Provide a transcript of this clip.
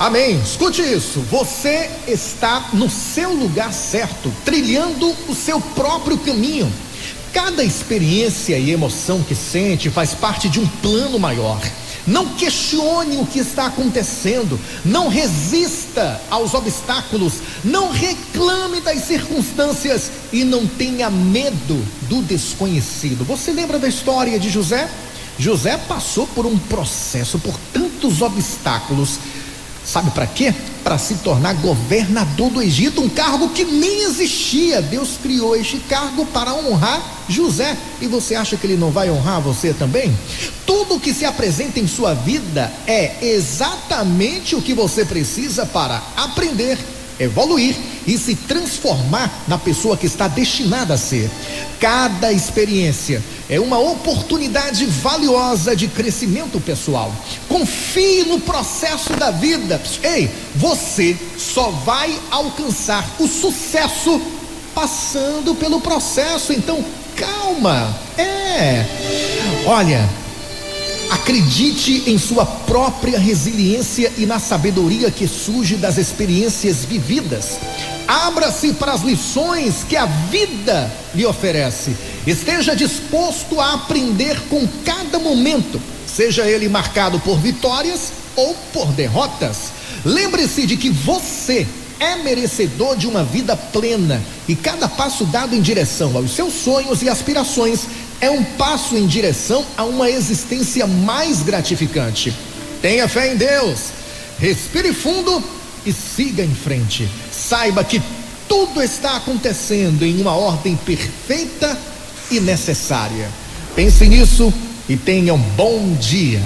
Amém. Escute isso. Você está no seu lugar certo, trilhando o seu próprio caminho. Cada experiência e emoção que sente faz parte de um plano maior. Não questione o que está acontecendo, não resista aos obstáculos, não reclame das circunstâncias e não tenha medo do desconhecido. Você lembra da história de José? José passou por um processo, por tantos obstáculos. Sabe para quê? Para se tornar governador do Egito, um cargo que nem existia. Deus criou este cargo para honrar José. E você acha que ele não vai honrar você também? Tudo que se apresenta em sua vida é exatamente o que você precisa para aprender, evoluir e se transformar na pessoa que está destinada a ser. Cada experiência é uma oportunidade valiosa de crescimento pessoal. Confie no processo da vida. Ei, você só vai alcançar o sucesso passando pelo processo. Então, calma. É. Olha, Acredite em sua própria resiliência e na sabedoria que surge das experiências vividas. Abra-se para as lições que a vida lhe oferece. Esteja disposto a aprender com cada momento, seja ele marcado por vitórias ou por derrotas. Lembre-se de que você é merecedor de uma vida plena e cada passo dado em direção aos seus sonhos e aspirações é um passo em direção a uma existência mais gratificante. Tenha fé em Deus, respire fundo e siga em frente. Saiba que tudo está acontecendo em uma ordem perfeita e necessária. Pense nisso e tenha um bom dia.